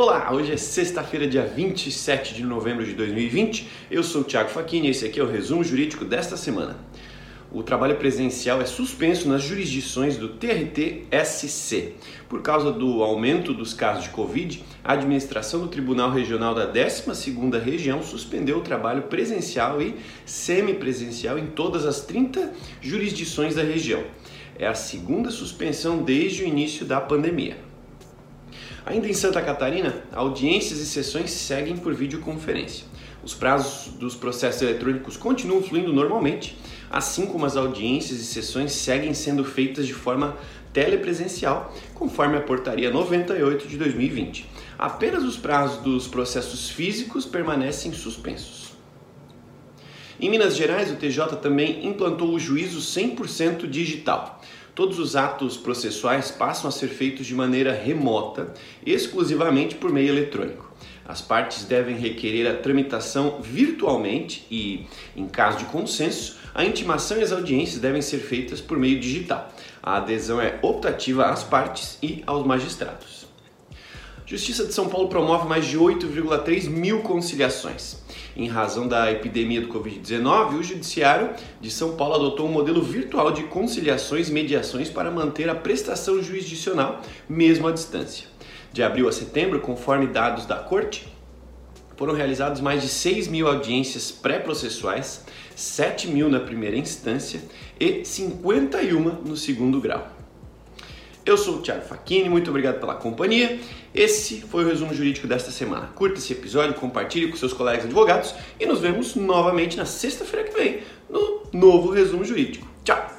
Olá, hoje é sexta-feira, dia 27 de novembro de 2020. Eu sou o Thiago Facchini e esse aqui é o resumo jurídico desta semana. O trabalho presencial é suspenso nas jurisdições do TRT-SC. Por causa do aumento dos casos de Covid, a administração do Tribunal Regional da 12ª Região suspendeu o trabalho presencial e semipresencial em todas as 30 jurisdições da região. É a segunda suspensão desde o início da pandemia. Ainda em Santa Catarina, audiências e sessões seguem por videoconferência. Os prazos dos processos eletrônicos continuam fluindo normalmente, assim como as audiências e sessões seguem sendo feitas de forma telepresencial, conforme a Portaria 98 de 2020. Apenas os prazos dos processos físicos permanecem suspensos. Em Minas Gerais, o TJ também implantou o juízo 100% digital. Todos os atos processuais passam a ser feitos de maneira remota, exclusivamente por meio eletrônico. As partes devem requerer a tramitação virtualmente e, em caso de consenso, a intimação e as audiências devem ser feitas por meio digital. A adesão é optativa às partes e aos magistrados. Justiça de São Paulo promove mais de 8,3 mil conciliações. Em razão da epidemia do Covid-19, o Judiciário de São Paulo adotou um modelo virtual de conciliações e mediações para manter a prestação jurisdicional, mesmo à distância. De abril a setembro, conforme dados da Corte, foram realizados mais de 6 mil audiências pré-processuais, 7 mil na primeira instância e 51 no segundo grau. Eu sou o Thiago Facchini, muito obrigado pela companhia. Esse foi o resumo jurídico desta semana. Curta esse episódio, compartilhe com seus colegas advogados e nos vemos novamente na sexta-feira que vem no novo resumo jurídico. Tchau!